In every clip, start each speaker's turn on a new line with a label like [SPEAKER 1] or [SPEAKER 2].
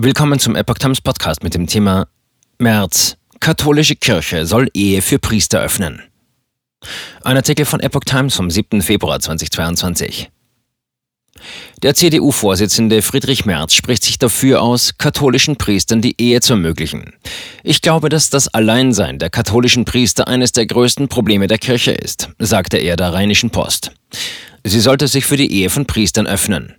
[SPEAKER 1] Willkommen zum Epoch Times Podcast mit dem Thema März. Katholische Kirche soll Ehe für Priester öffnen. Ein Artikel von Epoch Times vom 7. Februar 2022. Der CDU-Vorsitzende Friedrich Merz spricht sich dafür aus, katholischen Priestern die Ehe zu ermöglichen. Ich glaube, dass das Alleinsein der katholischen Priester eines der größten Probleme der Kirche ist, sagte er der Rheinischen Post. Sie sollte sich für die Ehe von Priestern öffnen.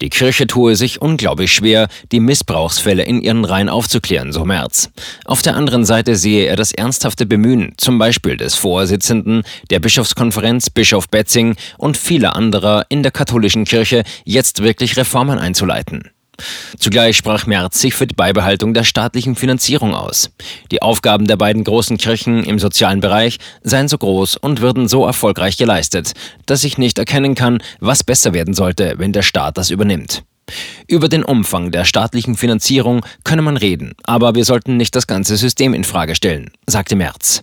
[SPEAKER 1] Die Kirche tue sich unglaublich schwer, die Missbrauchsfälle in ihren Reihen aufzuklären, so Merz. Auf der anderen Seite sehe er das ernsthafte Bemühen, zum Beispiel des Vorsitzenden der Bischofskonferenz, Bischof Betzing und vieler anderer in der katholischen Kirche, jetzt wirklich Reformen einzuleiten. Zugleich sprach Merz sich für die Beibehaltung der staatlichen Finanzierung aus. Die Aufgaben der beiden großen Kirchen im sozialen Bereich seien so groß und würden so erfolgreich geleistet, dass ich nicht erkennen kann, was besser werden sollte, wenn der Staat das übernimmt. Über den Umfang der staatlichen Finanzierung könne man reden, aber wir sollten nicht das ganze System in Frage stellen, sagte Merz.